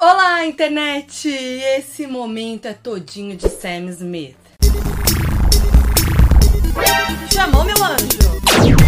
Olá, internet! Esse momento é todinho de Sam Smith. Chamou, meu anjo!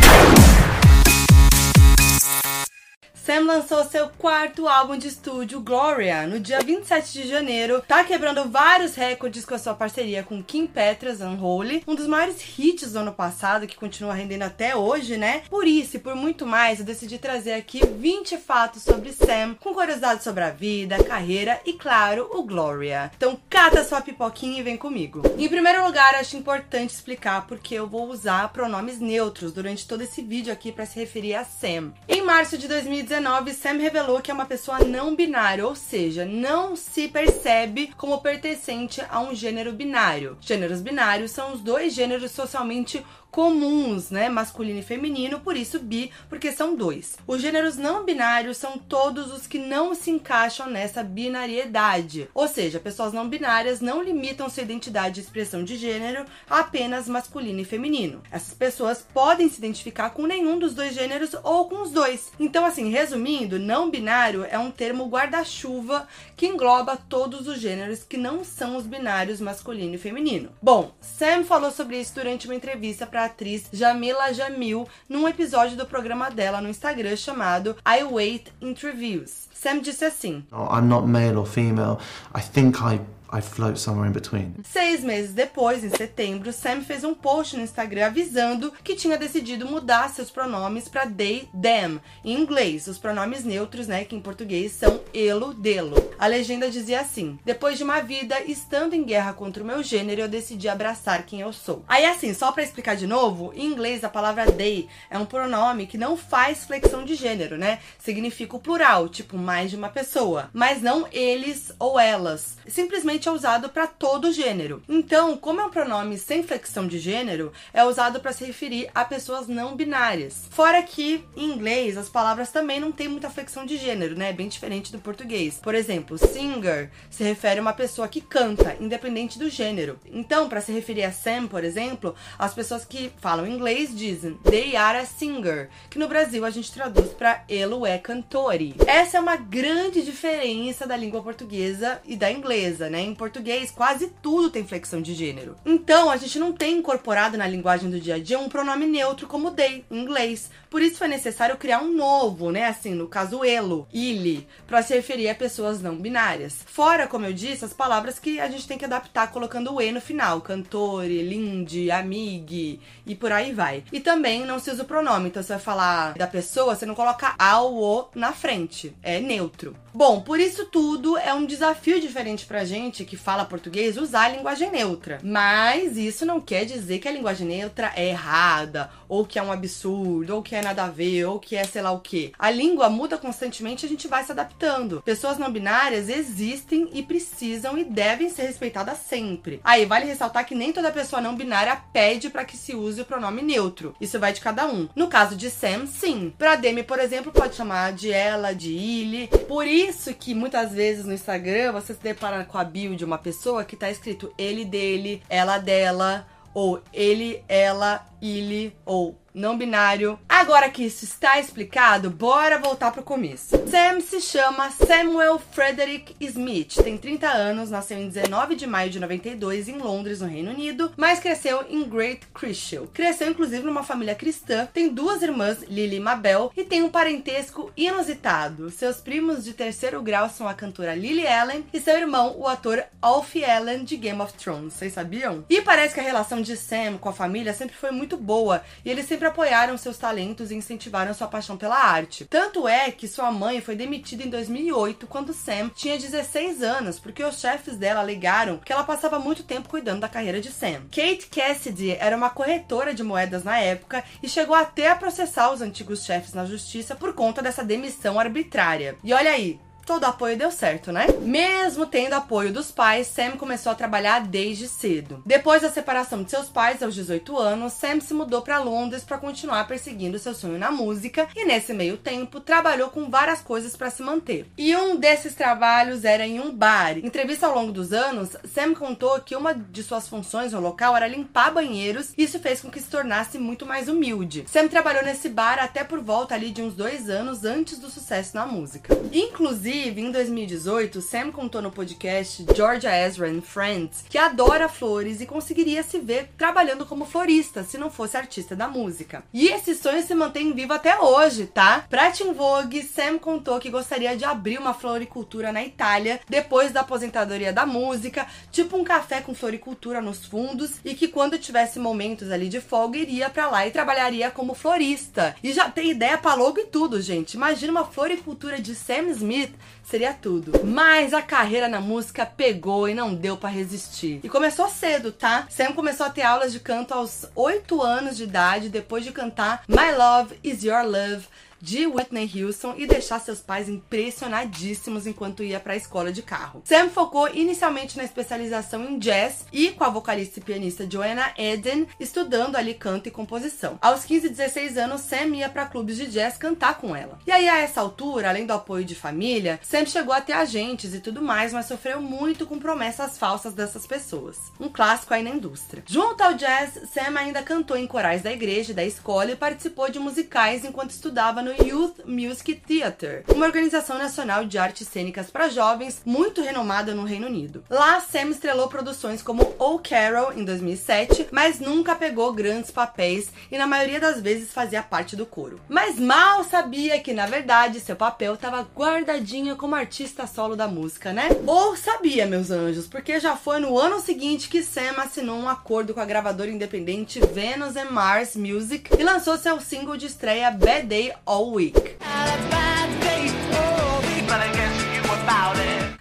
Sam lançou seu quarto álbum de estúdio, Gloria, no dia 27 de janeiro. Tá quebrando vários recordes com a sua parceria com Kim Petras, Unholy, um dos maiores hits do ano passado, que continua rendendo até hoje, né? Por isso e por muito mais, eu decidi trazer aqui 20 fatos sobre Sam, com curiosidades sobre a vida, carreira e, claro, o Gloria. Então cata sua pipoquinha e vem comigo. Em primeiro lugar, acho importante explicar porque eu vou usar pronomes neutros durante todo esse vídeo aqui para se referir a Sam. Em março de 2019, 2019, Sam revelou que é uma pessoa não binária, ou seja, não se percebe como pertencente a um gênero binário. Gêneros binários são os dois gêneros socialmente comuns, né? Masculino e feminino, por isso bi, porque são dois. Os gêneros não binários são todos os que não se encaixam nessa binariedade. Ou seja, pessoas não binárias não limitam sua identidade e expressão de gênero a apenas masculino e feminino. Essas pessoas podem se identificar com nenhum dos dois gêneros ou com os dois. Então, assim, resumindo, não binário é um termo guarda-chuva que engloba todos os gêneros que não são os binários masculino e feminino. Bom, Sam falou sobre isso durante uma entrevista atriz Jamila Jamil num episódio do programa dela no Instagram chamado I Wait Interviews. Sam disse assim: I'm not male or female. I think I I float somewhere in between. Seis meses depois, em setembro, Sam fez um post no Instagram avisando que tinha decidido mudar seus pronomes para they, them, em inglês, os pronomes neutros, né, que em português são elo, delo. A legenda dizia assim: Depois de uma vida estando em guerra contra o meu gênero, eu decidi abraçar quem eu sou. Aí, assim, só para explicar de novo, em inglês a palavra they é um pronome que não faz flexão de gênero, né? Significa o plural, tipo mais de uma pessoa, mas não eles ou elas. Simplesmente é usado para todo gênero. Então, como é um pronome sem flexão de gênero, é usado para se referir a pessoas não binárias. Fora que, em inglês, as palavras também não têm muita flexão de gênero, né? Bem diferente do português. Por exemplo, singer se refere a uma pessoa que canta, independente do gênero. Então, para se referir a Sam, por exemplo, as pessoas que falam inglês dizem they are a singer, que no Brasil a gente traduz para elo é cantore. Essa é uma grande diferença da língua portuguesa e da inglesa, né? Em português, quase tudo tem flexão de gênero. Então, a gente não tem incorporado na linguagem do dia a dia um pronome neutro como they, em inglês. Por isso foi necessário criar um novo, né? Assim, no caso, elo, ili, para se referir a pessoas não binárias. Fora, como eu disse, as palavras que a gente tem que adaptar colocando o e no final, cantore, linde, amigue e por aí vai. E também não se usa o pronome, então você vai falar da pessoa, você não coloca ao o na frente, é neutro. Bom, por isso tudo é um desafio diferente pra gente que fala português usar a linguagem neutra. Mas isso não quer dizer que a linguagem neutra é errada, ou que é um absurdo, ou que é nada a ver, ou que é sei lá o que. A língua muda constantemente e a gente vai se adaptando. Pessoas não binárias existem e precisam e devem ser respeitadas sempre. Aí vale ressaltar que nem toda pessoa não binária pede para que se use o pronome neutro. Isso vai de cada um. No caso de Sam, sim. Pra Demi, por exemplo, pode chamar de ela, de ele. Por isso que muitas vezes no Instagram você se depara com a bio de uma pessoa que tá escrito ele dele, ela dela, ou ele, ela, ele, ou não binário. Agora que isso está explicado, bora voltar pro começo. Sam se chama Samuel Frederick Smith, tem 30 anos, nasceu em 19 de maio de 92 em Londres, no Reino Unido, mas cresceu em Great Christian. Cresceu inclusive numa família cristã, tem duas irmãs, Lily e Mabel, e tem um parentesco inusitado. Seus primos de terceiro grau são a cantora Lily Allen e seu irmão, o ator Alfie Allen de Game of Thrones. Vocês sabiam? E parece que a relação de Sam com a família sempre foi muito boa, e eles sempre apoiaram seus talentos e incentivaram sua paixão pela arte. Tanto é que sua mãe foi demitida em 2008 quando Sam tinha 16 anos, porque os chefes dela alegaram que ela passava muito tempo cuidando da carreira de Sam. Kate Cassidy era uma corretora de moedas na época e chegou até a processar os antigos chefes na justiça por conta dessa demissão arbitrária. E olha aí, todo apoio deu certo, né? Mesmo tendo apoio dos pais, Sam começou a trabalhar desde cedo. Depois da separação de seus pais aos 18 anos, Sam se mudou para Londres para continuar perseguindo seu sonho na música e nesse meio tempo trabalhou com várias coisas para se manter. E um desses trabalhos era em um bar. Em entrevista ao longo dos anos, Sam contou que uma de suas funções no local era limpar banheiros e isso fez com que se tornasse muito mais humilde. Sam trabalhou nesse bar até por volta ali de uns dois anos antes do sucesso na música. Inclusive, em 2018, Sam contou no podcast Georgia Ezra and Friends que adora flores e conseguiria se ver trabalhando como florista se não fosse artista da música. E esse sonho se mantém vivo até hoje, tá? Pra Teen Vogue, Sam contou que gostaria de abrir uma floricultura na Itália depois da aposentadoria da música, tipo um café com floricultura nos fundos e que quando tivesse momentos ali de folga iria para lá e trabalharia como florista. E já tem ideia para logo e tudo, gente. Imagina uma floricultura de Sam Smith seria tudo. Mas a carreira na música pegou e não deu para resistir. E começou cedo, tá? Sam começou a ter aulas de canto aos 8 anos de idade, depois de cantar My Love Is Your Love de Whitney Houston e deixar seus pais impressionadíssimos enquanto ia para a escola de carro. Sam focou inicialmente na especialização em jazz e com a vocalista e pianista Joanna Eden estudando ali canto e composição. Aos 15 e 16 anos, Sam ia para clubes de jazz cantar com ela. E aí a essa altura, além do apoio de família, Sam chegou a ter agentes e tudo mais, mas sofreu muito com promessas falsas dessas pessoas. Um clássico aí na indústria. Junto ao jazz, Sam ainda cantou em corais da igreja e da escola e participou de musicais enquanto estudava no Youth Music Theatre, uma organização nacional de artes cênicas para jovens muito renomada no Reino Unido. Lá, Sam estrelou produções como Oh Carol em 2007, mas nunca pegou grandes papéis e na maioria das vezes fazia parte do coro. Mas mal sabia que na verdade seu papel estava guardadinho como artista solo da música, né? Ou sabia, meus anjos, porque já foi no ano seguinte que Sam assinou um acordo com a gravadora independente Venus and Mars Music e lançou seu single de estreia Bad Day All Week.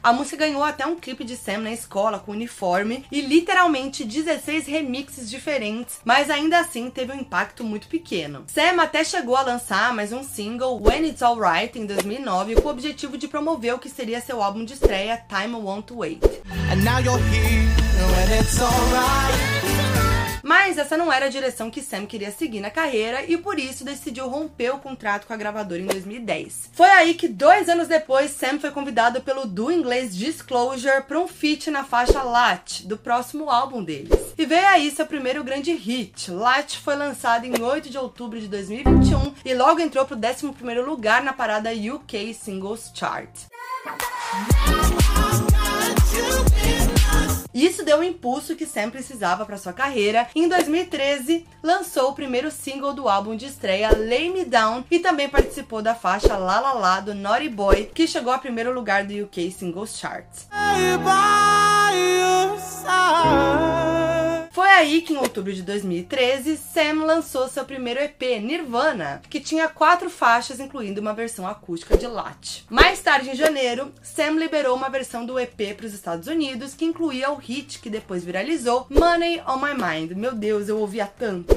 A música ganhou até um clipe de Sam na escola com uniforme e literalmente 16 remixes diferentes, mas ainda assim teve um impacto muito pequeno. Sam até chegou a lançar mais um single, When It's Alright, em 2009, com o objetivo de promover o que seria seu álbum de estreia, Time Won't Wait. Mas essa não era a direção que Sam queria seguir na carreira e por isso decidiu romper o contrato com a gravadora em 2010. Foi aí que, dois anos depois, Sam foi convidado pelo duo inglês Disclosure para um feat na faixa Latch, do próximo álbum deles. E veio aí seu primeiro grande hit. Latch foi lançado em 8 de outubro de 2021 e logo entrou para o 11º lugar na parada UK Singles Chart. Isso deu o impulso que Sam precisava para sua carreira. Em 2013, lançou o primeiro single do álbum de estreia, Lay Me Down, e também participou da faixa La La La do Naughty Boy, que chegou ao primeiro lugar do UK Singles Chart. Aí que, em outubro de 2013, Sam lançou seu primeiro EP, Nirvana, que tinha quatro faixas, incluindo uma versão acústica de Latch. Mais tarde, em janeiro, Sam liberou uma versão do EP para os Estados Unidos, que incluía o hit que depois viralizou, Money on My Mind. Meu Deus, eu ouvia tanto.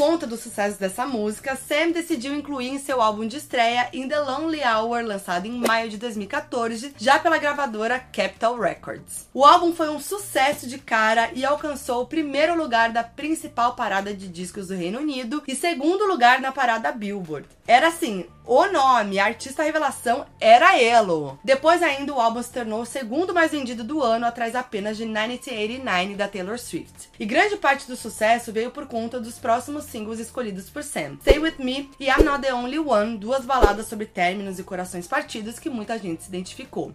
Conta do sucesso dessa música, Sam decidiu incluir em seu álbum de estreia In the Lonely Hour, lançado em maio de 2014, já pela gravadora Capitol Records. O álbum foi um sucesso de cara e alcançou o primeiro lugar da principal parada de discos do Reino Unido e segundo lugar na parada Billboard. Era assim, o nome, a artista revelação, era Elo. Depois ainda o álbum se tornou o segundo mais vendido do ano, atrás apenas de 1989 da Taylor Swift. E grande parte do sucesso veio por conta dos próximos singles escolhidos por Sam. Stay With Me e I'm Not The Only One, duas baladas sobre términos e corações partidos que muita gente se identificou.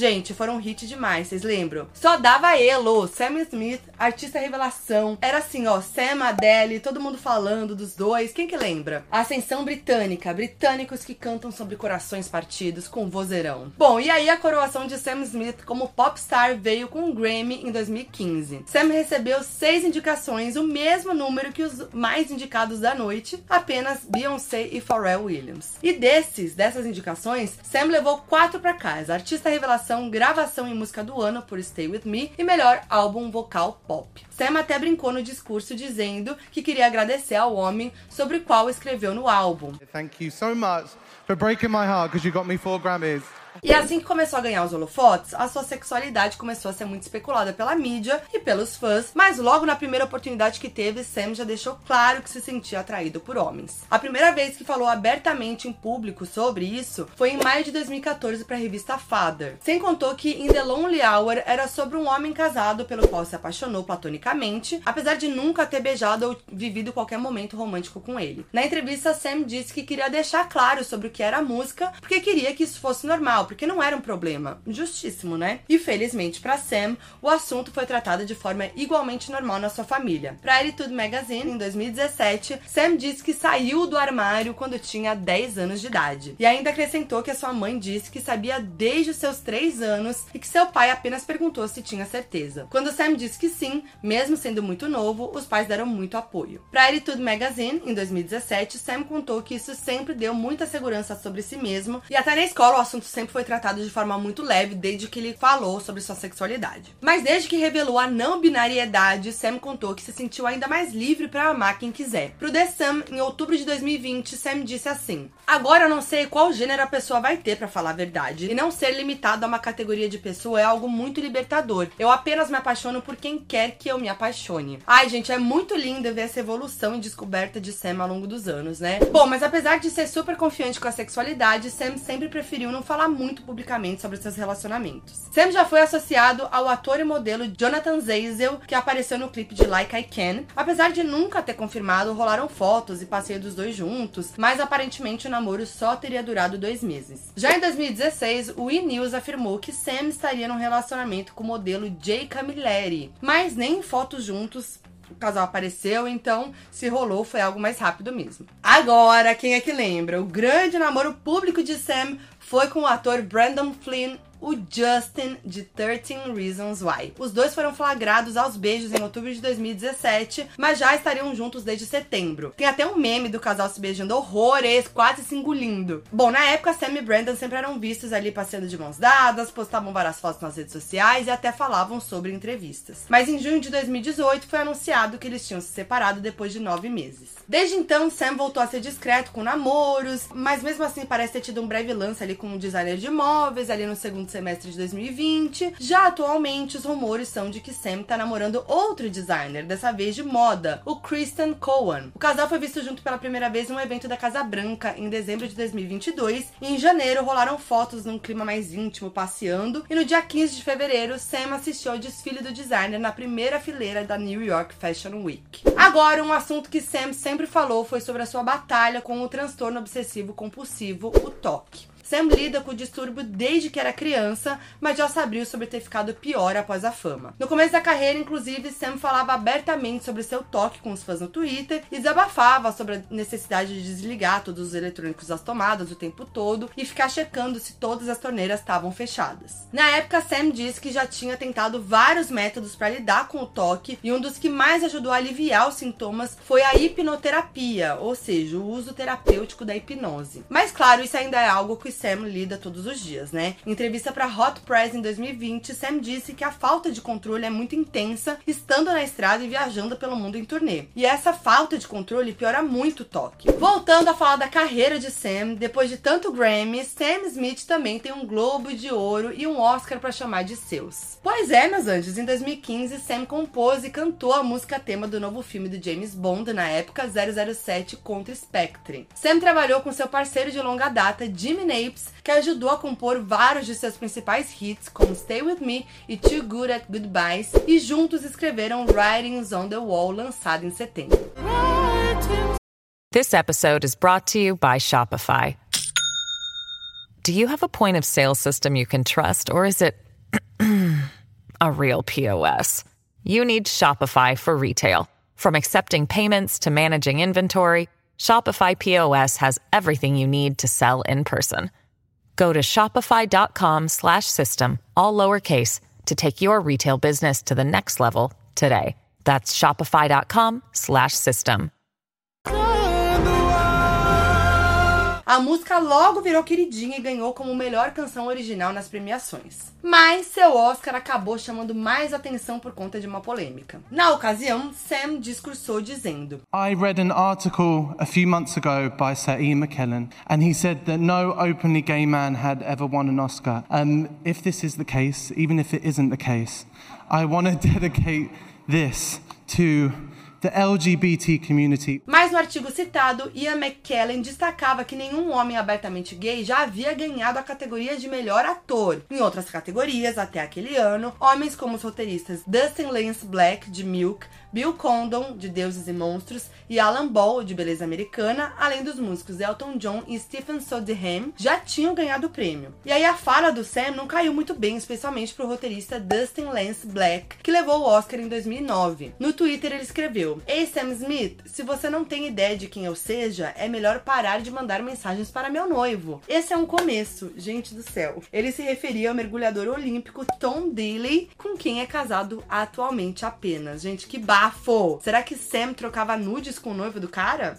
Gente, foram hit demais, vocês lembram? Só dava elo, Sam Smith, artista revelação. Era assim, ó, Sam, Adele, todo mundo falando dos dois. Quem que lembra? Ascensão britânica, britânicos que cantam sobre corações partidos com vozeirão. Bom, e aí a coroação de Sam Smith como popstar veio com um Grammy em 2015. Sam recebeu seis indicações, o mesmo número que os mais indicados da noite, apenas Beyoncé e Pharrell Williams. E desses, dessas indicações, Sam levou quatro para casa. Artista revelação gravação e música do ano por Stay With Me e melhor álbum vocal pop. Sam até brincou no discurso dizendo que queria agradecer ao homem sobre o qual escreveu no álbum. Thank you so much for breaking my heart because you got me four Grammys. E assim que começou a ganhar os holofotes, a sua sexualidade começou a ser muito especulada pela mídia e pelos fãs, mas logo na primeira oportunidade que teve, Sam já deixou claro que se sentia atraído por homens. A primeira vez que falou abertamente em público sobre isso foi em maio de 2014 para a revista Father. Sem contou que In the Lonely Hour era sobre um homem casado pelo qual se apaixonou platonicamente, apesar de nunca ter beijado ou vivido qualquer momento romântico com ele. Na entrevista, Sam disse que queria deixar claro sobre o que era a música, porque queria que isso fosse normal porque não era um problema. Justíssimo, né? E felizmente para Sam, o assunto foi tratado de forma igualmente normal na sua família. Para Attitude Magazine, em 2017, Sam disse que saiu do armário quando tinha 10 anos de idade. E ainda acrescentou que a sua mãe disse que sabia desde os seus 3 anos e que seu pai apenas perguntou se tinha certeza. Quando Sam disse que sim, mesmo sendo muito novo, os pais deram muito apoio. Para Attitude Magazine, em 2017, Sam contou que isso sempre deu muita segurança sobre si mesmo e até na escola o assunto sempre foi foi tratado de forma muito leve desde que ele falou sobre sua sexualidade. Mas desde que revelou a não binariedade, Sam contou que se sentiu ainda mais livre para amar quem quiser. Pro The Sun, em outubro de 2020, Sam disse assim: Agora eu não sei qual gênero a pessoa vai ter para falar a verdade, e não ser limitado a uma categoria de pessoa é algo muito libertador. Eu apenas me apaixono por quem quer que eu me apaixone. Ai, gente, é muito lindo ver essa evolução e descoberta de Sam ao longo dos anos, né? Bom, mas apesar de ser super confiante com a sexualidade, Sam sempre preferiu não falar muito publicamente sobre seus relacionamentos. Sam já foi associado ao ator e modelo Jonathan Zazel, que apareceu no clipe de Like I Can. Apesar de nunca ter confirmado, rolaram fotos e passeio dos dois juntos, mas aparentemente o namoro só teria durado dois meses. Já em 2016, o E! News afirmou que Sam estaria num relacionamento com o modelo Jay Camilleri, mas nem em fotos juntos o casal apareceu, então se rolou foi algo mais rápido mesmo. Agora, quem é que lembra? O grande namoro público de Sam foi com o ator Brandon Flynn o Justin de 13 Reasons Why. Os dois foram flagrados aos beijos em outubro de 2017, mas já estariam juntos desde setembro. Tem até um meme do casal se beijando horrores, quase se engolindo. Bom, na época, Sam e Brandon sempre eram vistos ali passeando de mãos dadas, postavam várias fotos nas redes sociais e até falavam sobre entrevistas. Mas em junho de 2018 foi anunciado que eles tinham se separado depois de nove meses. Desde então, Sam voltou a ser discreto com namoros, mas mesmo assim parece ter tido um breve lance ali com um designer de imóveis ali no segundo semestre de 2020. Já atualmente, os rumores são de que Sam tá namorando outro designer, dessa vez de moda, o Kristen Cohen. O casal foi visto junto pela primeira vez em um evento da Casa Branca em dezembro de 2022 e em janeiro rolaram fotos num clima mais íntimo passeando e no dia 15 de fevereiro Sam assistiu ao desfile do designer na primeira fileira da New York Fashion Week. Agora, um assunto que Sam sempre falou foi sobre a sua batalha com o transtorno obsessivo compulsivo, o TOC. Sam lida com o distúrbio desde que era criança, mas já sabia sobre ter ficado pior após a fama. No começo da carreira, inclusive, Sam falava abertamente sobre seu toque com os fãs no Twitter e desabafava sobre a necessidade de desligar todos os eletrônicos das tomadas o tempo todo e ficar checando se todas as torneiras estavam fechadas. Na época, Sam disse que já tinha tentado vários métodos para lidar com o toque e um dos que mais ajudou a aliviar os sintomas foi a hipnoterapia, ou seja, o uso terapêutico da hipnose. Mas claro, isso ainda é algo que Sam lida todos os dias, né? Em entrevista para Hot Press em 2020, Sam disse que a falta de controle é muito intensa, estando na estrada e viajando pelo mundo em turnê. E essa falta de controle piora muito o toque. Voltando a falar da carreira de Sam, depois de tanto Grammy, Sam Smith também tem um Globo de Ouro e um Oscar para chamar de seus. Pois é, meus anjos, em 2015, Sam compôs e cantou a música tema do novo filme do James Bond, na época 007 contra Spectre. Sam trabalhou com seu parceiro de longa data, Jimmy Nape, que ajudou a compor vários de seus principais hits, como Stay With Me e Too Good at Goodbyes, e juntos escreveram Writings on the Wall, lançado em setembro. This episode is brought to you by Shopify. Do you have a point of sale system you can trust, or is it a real POS? You need Shopify for retail. From accepting payments to managing inventory, Shopify POS has everything you need to sell in person. Go to shopify.com slash system, all lowercase, to take your retail business to the next level today. That's shopify.com slash system. A música logo virou queridinha e ganhou como melhor canção original nas premiações. Mas seu Oscar acabou chamando mais atenção por conta de uma polêmica. Na ocasião, Sam discursou dizendo: I read an article a few months ago by Sir Ian McKellen, and he said that no openly gay man had ever won an Oscar. Um, if this is the case, even if it isn't the case, I want to dedicate this to the LGBT community. Mas no artigo citado, Ian McKellen destacava que nenhum homem abertamente gay já havia ganhado a categoria de melhor ator. Em outras categorias, até aquele ano, homens como os roteiristas Dustin Lance Black, de Milk, Bill Condon, de Deuses e Monstros, e Alan Ball, de Beleza Americana, além dos músicos Elton John e Stephen Sondheim, já tinham ganhado o prêmio. E aí a fala do Sam não caiu muito bem, especialmente pro roteirista Dustin Lance Black, que levou o Oscar em 2009. No Twitter ele escreveu: Ei Sam Smith, se você não tem ideia de quem eu seja, é melhor parar de mandar mensagens para meu noivo. Esse é um começo, gente do céu. Ele se referia ao mergulhador olímpico Tom Daley, com quem é casado atualmente apenas. Gente, que bafo! Será que Sam trocava nudes com o noivo do cara?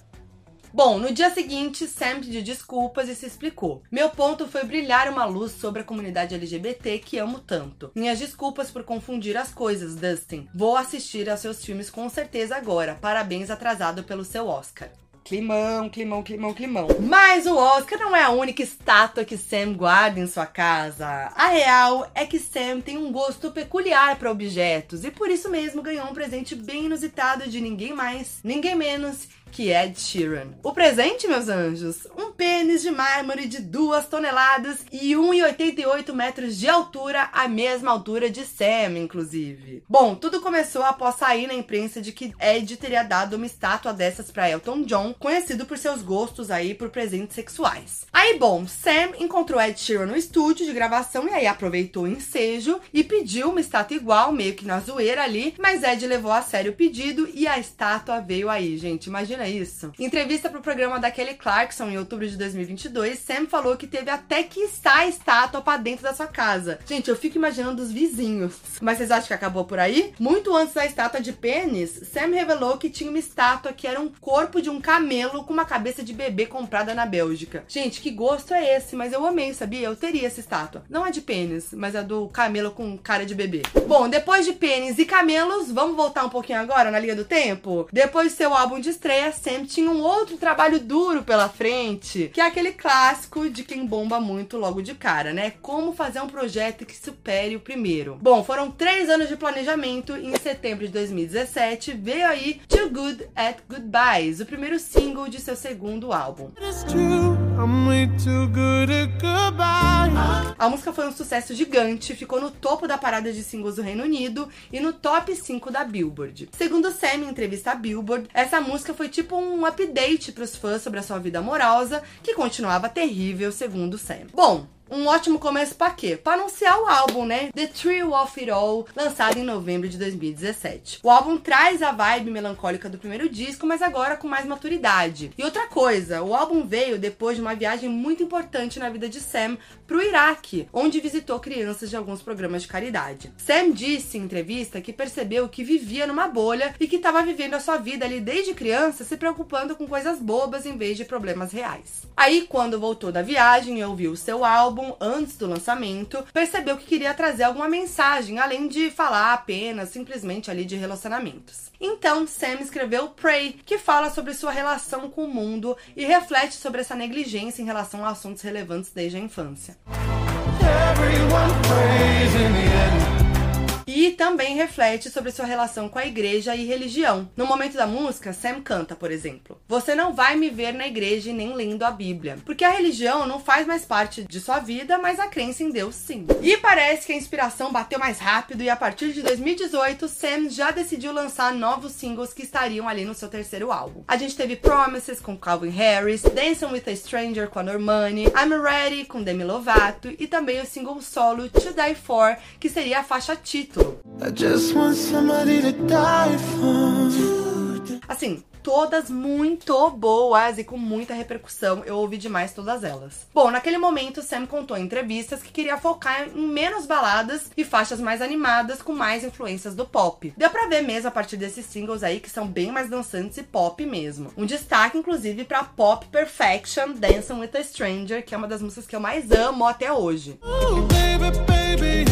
Bom, no dia seguinte, Sam pediu desculpas e se explicou. Meu ponto foi brilhar uma luz sobre a comunidade LGBT que amo tanto. Minhas desculpas por confundir as coisas, Dustin. Vou assistir aos seus filmes com certeza agora. Parabéns atrasado pelo seu Oscar. Climão, climão, climão, climão. Mas o Oscar não é a única estátua que Sam guarda em sua casa. A real é que Sam tem um gosto peculiar para objetos e por isso mesmo ganhou um presente bem inusitado de ninguém mais, ninguém menos que Ed Sheeran. O presente, meus anjos, um pênis de mármore de 2 toneladas e 1,88 metros de altura, a mesma altura de Sam, inclusive. Bom, tudo começou após sair na imprensa de que Ed teria dado uma estátua dessas para Elton John, conhecido por seus gostos aí por presentes sexuais. Aí, bom, Sam encontrou Ed Sheeran no estúdio de gravação e aí aproveitou o ensejo e pediu uma estátua igual, meio que na zoeira ali, mas Ed levou a sério o pedido e a estátua veio aí, gente. Imagina Imagina isso. Em entrevista pro programa da Kelly Clarkson em outubro de 2022, Sam falou que teve até que estar estátua pra dentro da sua casa. Gente, eu fico imaginando os vizinhos. Mas vocês acham que acabou por aí? Muito antes da estátua de pênis, Sam revelou que tinha uma estátua que era um corpo de um camelo com uma cabeça de bebê comprada na Bélgica. Gente, que gosto é esse? Mas eu amei, sabia? Eu teria essa estátua. Não é de pênis, mas é do camelo com cara de bebê. Bom, depois de pênis e camelos, vamos voltar um pouquinho agora na linha do tempo? Depois do seu álbum de estreia, Sam tinha um outro trabalho duro pela frente, que é aquele clássico de quem bomba muito logo de cara, né? Como fazer um projeto que supere o primeiro. Bom, foram três anos de planejamento e em setembro de 2017 veio aí Too Good at Goodbyes, o primeiro single de seu segundo álbum. A música foi um sucesso gigante, ficou no topo da parada de singles do Reino Unido e no top 5 da Billboard. Segundo Sam em entrevista à Billboard, essa música foi tipo um update para os fãs sobre a sua vida amorosa, que continuava terrível, segundo Sam. Bom, um ótimo começo para quê? Para anunciar o álbum, né? The Thrill of It All, lançado em novembro de 2017. O álbum traz a vibe melancólica do primeiro disco, mas agora com mais maturidade. E outra coisa, o álbum veio depois de uma viagem muito importante na vida de Sam pro Iraque, onde visitou crianças de alguns programas de caridade. Sam disse em entrevista que percebeu que vivia numa bolha e que estava vivendo a sua vida ali desde criança, se preocupando com coisas bobas em vez de problemas reais. Aí, quando voltou da viagem e ouviu o seu álbum, álbum antes do lançamento, percebeu que queria trazer alguma mensagem, além de falar apenas simplesmente ali de relacionamentos. Então, Sam escreveu Pray, que fala sobre sua relação com o mundo e reflete sobre essa negligência em relação a assuntos relevantes desde a infância. Everyone prays in the end e também reflete sobre sua relação com a igreja e religião. No momento da música, Sam canta, por exemplo: Você não vai me ver na igreja nem lendo a Bíblia, porque a religião não faz mais parte de sua vida, mas a crença em Deus sim. E parece que a inspiração bateu mais rápido e a partir de 2018, Sam já decidiu lançar novos singles que estariam ali no seu terceiro álbum. A gente teve Promises com Calvin Harris, Dancing with a Stranger com a Normani, I'm Ready com Demi Lovato e também o single solo To Die For, que seria a faixa título. Assim, todas muito boas e com muita repercussão. Eu ouvi demais todas elas. Bom, naquele momento, Sam contou em entrevistas que queria focar em menos baladas e faixas mais animadas com mais influências do pop. Deu pra ver mesmo a partir desses singles aí que são bem mais dançantes e pop mesmo. Um destaque, inclusive, pra Pop Perfection Dancing with a Stranger, que é uma das músicas que eu mais amo até hoje. Ooh, baby, baby,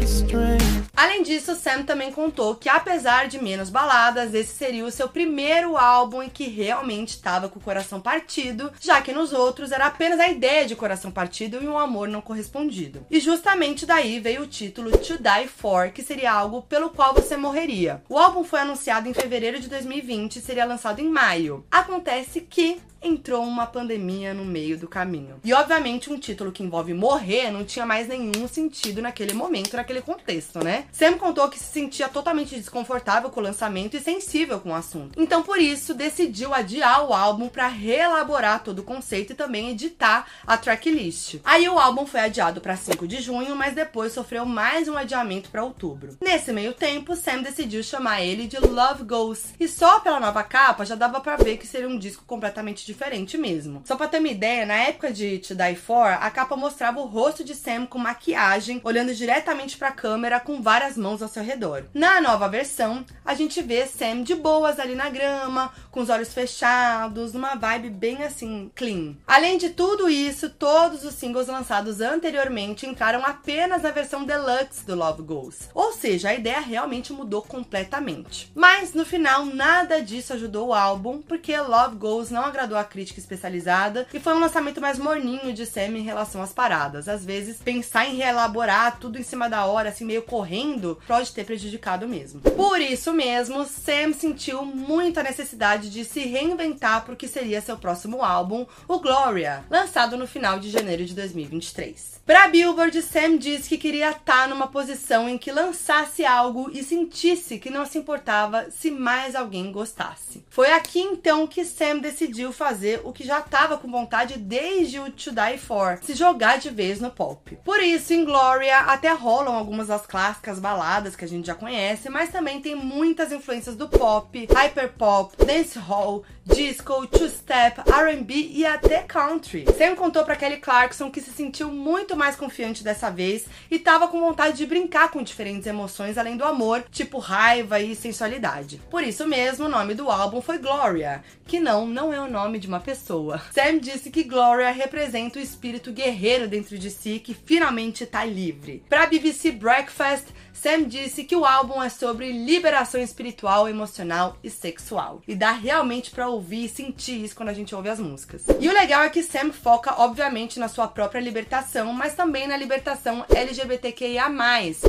the strength. Além disso, Sam também contou que, apesar de menos baladas, esse seria o seu primeiro álbum em que realmente estava com o coração partido, já que nos outros era apenas a ideia de coração partido e um amor não correspondido. E justamente daí veio o título To Die For, que seria algo pelo qual você morreria. O álbum foi anunciado em fevereiro de 2020 e seria lançado em maio. Acontece que entrou uma pandemia no meio do caminho. E obviamente um título que envolve morrer não tinha mais nenhum sentido naquele momento, naquele contexto, né? Sam contou que se sentia totalmente desconfortável com o lançamento e sensível com o assunto. Então por isso decidiu adiar o álbum para reelaborar todo o conceito e também editar a tracklist. Aí o álbum foi adiado para 5 de junho, mas depois sofreu mais um adiamento para outubro. Nesse meio tempo, Sam decidiu chamar ele de Love Goes. E só pela nova capa já dava para ver que seria um disco completamente diferente mesmo. Só pra ter uma ideia, na época de To Die For, a capa mostrava o rosto de Sam com maquiagem, olhando diretamente pra câmera com várias mãos ao seu redor. Na nova versão, a gente vê Sam de boas ali na grama, com os olhos fechados, numa vibe bem assim, clean. Além de tudo isso, todos os singles lançados anteriormente entraram apenas na versão deluxe do Love Goes. Ou seja, a ideia realmente mudou completamente. Mas no final, nada disso ajudou o álbum, porque Love Goes não agradou a crítica especializada e foi um lançamento mais morninho de Sam em relação às paradas. Às vezes, pensar em reelaborar tudo em cima da hora, assim, meio correndo, pode ter prejudicado mesmo. Por isso mesmo, Sam sentiu muita necessidade de se reinventar para o que seria seu próximo álbum, o Gloria, lançado no final de janeiro de 2023. Para Billboard, Sam disse que queria estar numa posição em que lançasse algo e sentisse que não se importava se mais alguém gostasse. Foi aqui então que Sam decidiu fazer o que já estava com vontade desde o To Die For, se jogar de vez no pop. Por isso, em Gloria até rolam algumas das clássicas baladas que a gente já conhece, mas também tem muitas influências do pop, hyperpop, dancehall, disco, two-step, R&B e até country. Sam contou para Kelly Clarkson que se sentiu muito mais confiante dessa vez e tava com vontade de brincar com diferentes emoções além do amor, tipo raiva e sensualidade. Por isso mesmo, o nome do álbum foi Gloria, que não, não é o nome de uma pessoa. Sam disse que Gloria representa o espírito guerreiro dentro de si que finalmente tá livre. Para BBC Breakfast, Sam disse que o álbum é sobre liberação espiritual, emocional e sexual. E dá realmente para ouvir e sentir isso quando a gente ouve as músicas. E o legal é que Sam foca, obviamente, na sua própria libertação, mas também na libertação LGBTQIA,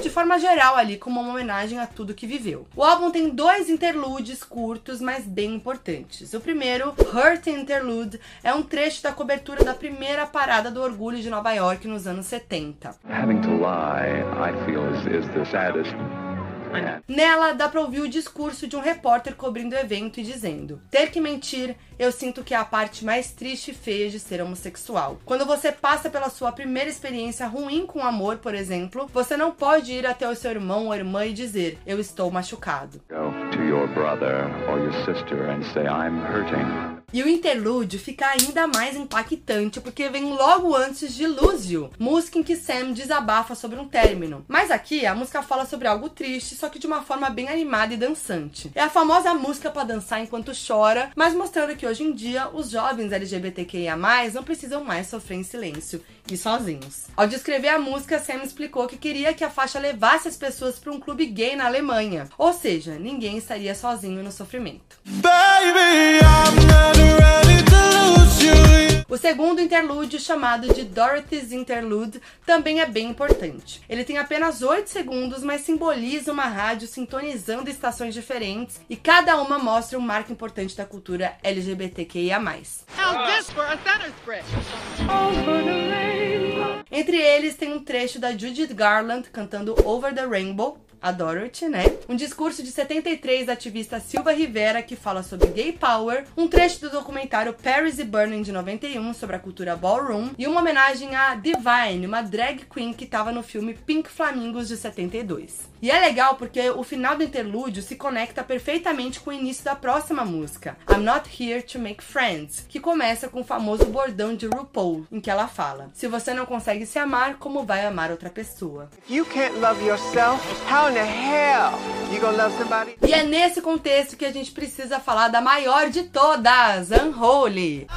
de forma geral, ali, como uma homenagem a tudo que viveu. O álbum tem dois interludes curtos, mas bem importantes. O primeiro, Hurt Interlude, é um trecho da cobertura da primeira parada do orgulho de Nova York nos anos 70. Having to lie, I feel is, is the Nela dá pra ouvir o discurso de um repórter cobrindo o evento e dizendo: Ter que mentir, eu sinto que é a parte mais triste e feia de ser homossexual. Quando você passa pela sua primeira experiência ruim com amor, por exemplo, você não pode ir até o seu irmão ou irmã e dizer: Eu estou machucado. Go to your brother or your sister and say I'm hurting. E o interlúdio fica ainda mais impactante porque vem logo antes de Lúcio, música em que Sam desabafa sobre um término. Mas aqui a música fala sobre algo triste, só que de uma forma bem animada e dançante. É a famosa música para dançar enquanto chora, mas mostrando que hoje em dia os jovens LGBTQIA+ não precisam mais sofrer em silêncio e sozinhos. Ao descrever a música, Sam explicou que queria que a faixa levasse as pessoas para um clube gay na Alemanha, ou seja, ninguém estaria sozinho no sofrimento. Baby, o segundo interlúdio, chamado de Dorothy's Interlude, também é bem importante. Ele tem apenas 8 segundos, mas simboliza uma rádio sintonizando estações diferentes e cada uma mostra um marco importante da cultura LGBTQIA+. Entre eles tem um trecho da Judith Garland cantando Over the Rainbow, a Dorothy, né? Um discurso de 73 da ativista Silva Rivera que fala sobre gay power, um trecho do documentário Paris e Burning de 91 sobre a cultura ballroom e uma homenagem a Divine, uma drag queen que estava no filme Pink Flamingos de 72. E é legal porque o final do interlúdio se conecta perfeitamente com o início da próxima música, I'm Not Here to Make Friends, que começa com o famoso bordão de RuPaul, em que ela fala: Se você não consegue se amar, como vai amar outra pessoa? You can't love yourself. How in the hell you gonna love somebody? E é nesse contexto que a gente precisa falar da maior de todas, Unholy.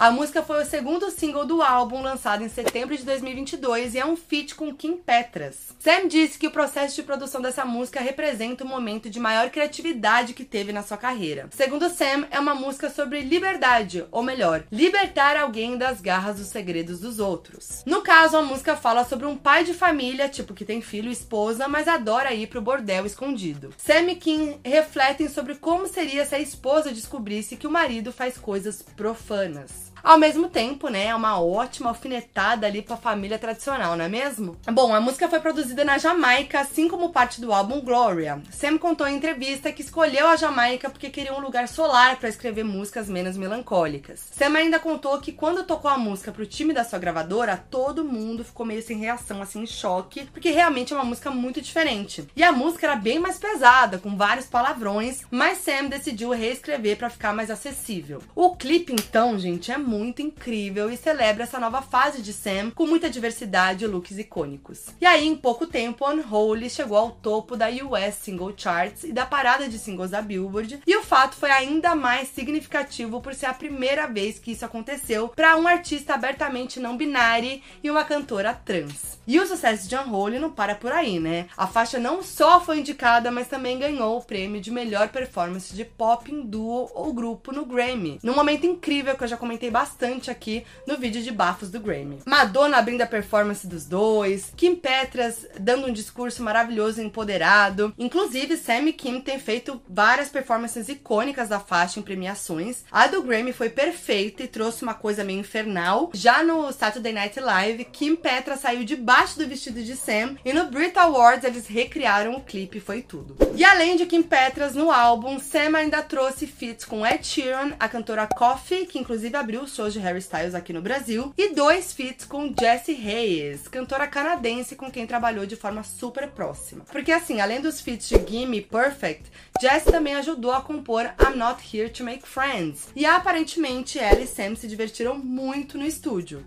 A música foi o segundo single do álbum, lançado em setembro de 2022, e é um feat com Kim Petras. Sam disse que o processo de produção dessa música representa o momento de maior criatividade que teve na sua carreira. Segundo Sam, é uma música sobre liberdade, ou melhor, libertar alguém das garras dos segredos dos outros. No caso, a música fala sobre um pai de família, tipo que tem filho e esposa, mas adora ir pro bordel escondido. Sam e Kim refletem sobre como seria se a esposa descobrisse que o marido faz coisas profanas. Ao mesmo tempo, né, é uma ótima alfinetada ali pra família tradicional, não é mesmo? Bom, a música foi produzida na Jamaica, assim como parte do álbum Gloria. Sam contou em entrevista que escolheu a Jamaica porque queria um lugar solar para escrever músicas menos melancólicas. Sam ainda contou que quando tocou a música pro time da sua gravadora, todo mundo ficou meio sem reação, assim, em choque, porque realmente é uma música muito diferente. E a música era bem mais pesada, com vários palavrões, mas Sam decidiu reescrever para ficar mais acessível. O clipe, então, gente, é muito incrível e celebra essa nova fase de Sam com muita diversidade e looks icônicos. E aí, em pouco tempo, Unholy chegou ao topo da US Single Charts e da parada de singles da Billboard, e o fato foi ainda mais significativo por ser a primeira vez que isso aconteceu para um artista abertamente não binário e uma cantora trans. E o sucesso de Unholy não para por aí, né? A faixa não só foi indicada, mas também ganhou o prêmio de melhor performance de pop em duo ou grupo no Grammy. Num momento incrível que eu já comentei bastante bastante aqui no vídeo de bafos do Grammy. Madonna abrindo a performance dos dois, Kim Petras dando um discurso maravilhoso e empoderado. Inclusive, Sam e Kim têm feito várias performances icônicas da faixa em premiações. A do Grammy foi perfeita e trouxe uma coisa meio infernal. Já no Saturday Night Live, Kim Petras saiu debaixo do vestido de Sam e no Brit Awards eles recriaram o clipe, foi tudo. E além de Kim Petras no álbum, Sam ainda trouxe feats com Ed Sheeran, a cantora Coffee, que inclusive abriu shows de Harry Styles aqui no Brasil, e dois feats com Jessie Reyes, cantora canadense com quem trabalhou de forma super próxima. Porque assim, além dos feats de Gimme Perfect, Jessie também ajudou a compor I'm Not Here to Make Friends. E aparentemente ela e Sam se divertiram muito no estúdio.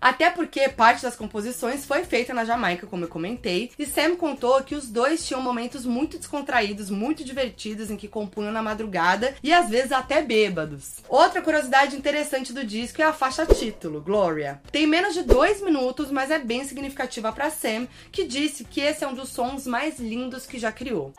Até porque parte das composições foi feita na Jamaica, como eu comentei, e Sam contou que os dois tinham momentos muito descontraídos, muito divertidos, em que compunham na madrugada e às vezes até bêbados. Outra curiosidade interessante do disco é a faixa título, Gloria. Tem menos de dois minutos, mas é bem significativa para Sam, que disse que esse é um dos sons mais lindos que já criou.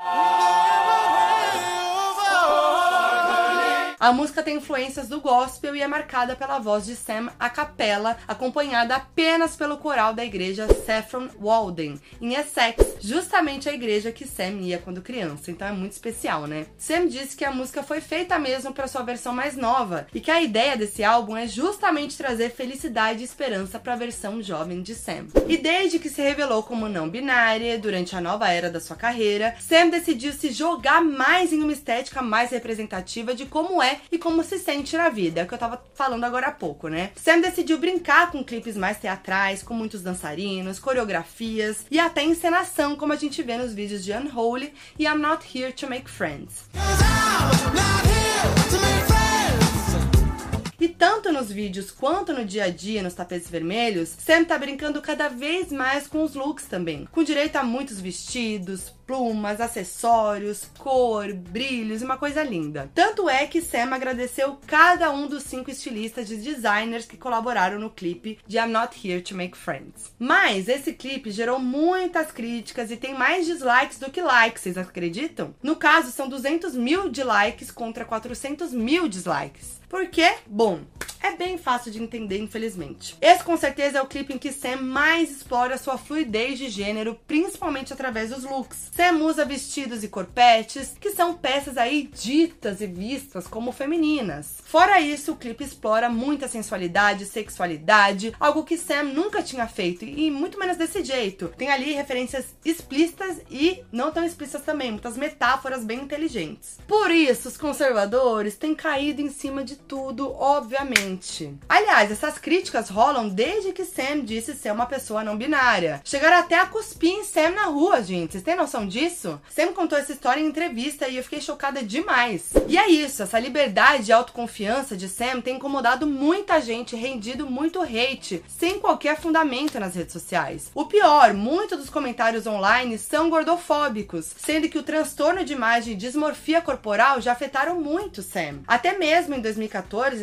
A música tem influências do gospel e é marcada pela voz de Sam a capela, acompanhada apenas pelo coral da igreja Saffron Walden, em Essex, justamente a igreja que Sam ia quando criança, então é muito especial, né? Sam disse que a música foi feita mesmo para sua versão mais nova e que a ideia desse álbum é justamente trazer felicidade e esperança para a versão jovem de Sam. E desde que se revelou como não binária durante a nova era da sua carreira, Sam decidiu se jogar mais em uma estética mais representativa de como é e como se sente na vida, é que eu tava falando agora há pouco, né? Sam decidiu brincar com clipes mais teatrais, com muitos dançarinos, coreografias e até encenação, como a gente vê nos vídeos de Unholy e I'm Not Here to Make Friends. Nos vídeos quanto no dia a dia, nos tapetes vermelhos, Sam tá brincando cada vez mais com os looks também, com direito a muitos vestidos, plumas, acessórios, cor, brilhos uma coisa linda. Tanto é que Sam agradeceu cada um dos cinco estilistas e designers que colaboraram no clipe de I'm Not Here to Make Friends. Mas esse clipe gerou muitas críticas e tem mais dislikes do que likes, vocês acreditam? No caso, são 200 mil de likes contra 400 mil dislikes. Por quê? Bom, é bem fácil de entender, infelizmente. Esse com certeza é o clipe em que Sam mais explora sua fluidez de gênero, principalmente através dos looks. Sam usa vestidos e corpetes, que são peças aí ditas e vistas como femininas. Fora isso, o clipe explora muita sensualidade, sexualidade, algo que Sam nunca tinha feito e muito menos desse jeito. Tem ali referências explícitas e não tão explícitas também, muitas metáforas bem inteligentes. Por isso, os conservadores têm caído em cima de tudo, obviamente. Aliás, essas críticas rolam desde que Sam disse ser uma pessoa não binária. Chegaram até a cuspir em Sam na rua, gente. Vocês têm noção disso? Sam contou essa história em entrevista e eu fiquei chocada demais. E é isso, essa liberdade e autoconfiança de Sam tem incomodado muita gente, rendido muito hate, sem qualquer fundamento nas redes sociais. O pior, muitos dos comentários online são gordofóbicos, sendo que o transtorno de imagem e dismorfia corporal já afetaram muito Sam. Até mesmo em 2014,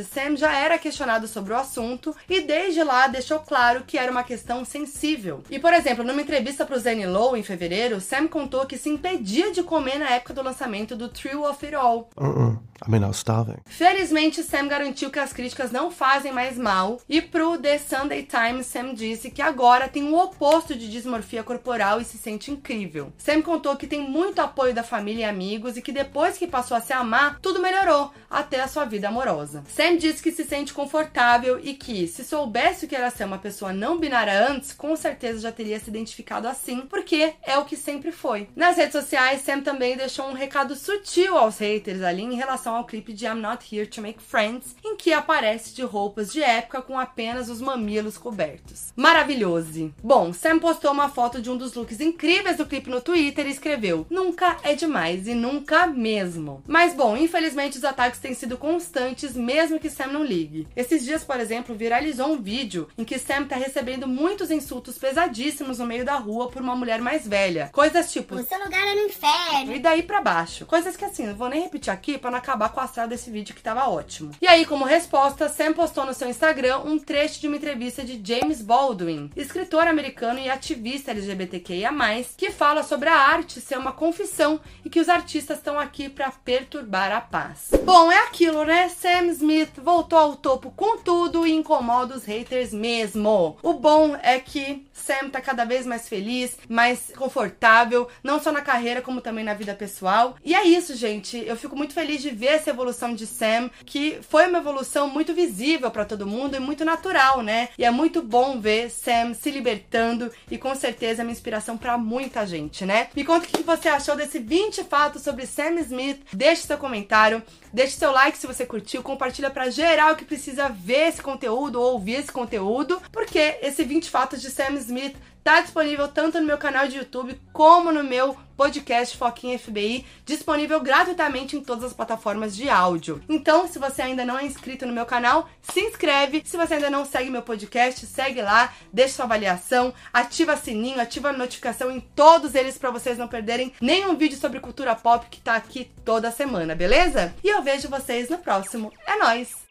Sam já era questionado sobre o assunto e desde lá deixou claro que era uma questão sensível. E por exemplo, numa entrevista para o Zane Lowe em fevereiro, Sam contou que se impedia de comer na época do lançamento do True of It All. Uh-uh. I mean, I was starving. Felizmente, Sam garantiu que as críticas não fazem mais mal. E pro The Sunday Times, Sam disse que agora tem o oposto de dismorfia corporal e se sente incrível. Sam contou que tem muito apoio da família e amigos e que depois que passou a se amar, tudo melhorou, até a sua vida amorosa. Sam disse que se sente confortável e que, se soubesse o que era ser uma pessoa não binária antes, com certeza já teria se identificado assim, porque é o que sempre foi. Nas redes sociais, Sam também deixou um recado sutil aos haters ali em relação ao clipe de I'm Not Here to Make Friends, em que aparece de roupas de época com apenas os mamilos cobertos. Maravilhoso! Bom, Sam postou uma foto de um dos looks incríveis do clipe no Twitter e escreveu: Nunca é demais e nunca mesmo. Mas bom, infelizmente os ataques têm sido constantes, mesmo que Sam não ligue. Esses dias, por exemplo, viralizou um vídeo em que Sam tá recebendo muitos insultos pesadíssimos no meio da rua por uma mulher mais velha. Coisas tipo. O seu lugar é no inferno. E daí pra baixo. Coisas que assim, não vou nem repetir aqui para não acabar com o astral desse vídeo que tava ótimo. E aí, como resposta, Sam postou no seu Instagram um trecho de uma entrevista de James Baldwin, escritor americano e ativista LGBTQIA, que fala sobre a arte ser uma confissão e que os artistas estão aqui para perturbar a paz. Bom, é aquilo, né? Sam Smith voltou ao topo com tudo e incomoda os haters mesmo. O bom é que Sam tá cada vez mais feliz, mais confortável, não só na carreira, como também na vida pessoal. E é isso, gente. Eu fico muito feliz de ver essa evolução de Sam, que foi uma evolução muito visível para todo mundo e muito natural, né? E é muito bom ver Sam se libertando e com certeza é uma inspiração para muita gente, né? Me conta o que você achou desse 20 fatos sobre Sam Smith. Deixe seu comentário, deixe seu like se você curtiu, compartilha para geral que precisa ver esse conteúdo ou ouvir esse conteúdo, porque esse 20 fatos de Sam Smith tá disponível tanto no meu canal de YouTube como no meu podcast Foquinha FBI, disponível gratuitamente em todas as plataformas de áudio. Então, se você ainda não é inscrito no meu canal, se inscreve. Se você ainda não segue meu podcast, segue lá, deixa sua avaliação, ativa sininho, ativa a notificação em todos eles para vocês não perderem nenhum vídeo sobre cultura pop que tá aqui toda semana, beleza? E eu vejo vocês no próximo. É nós.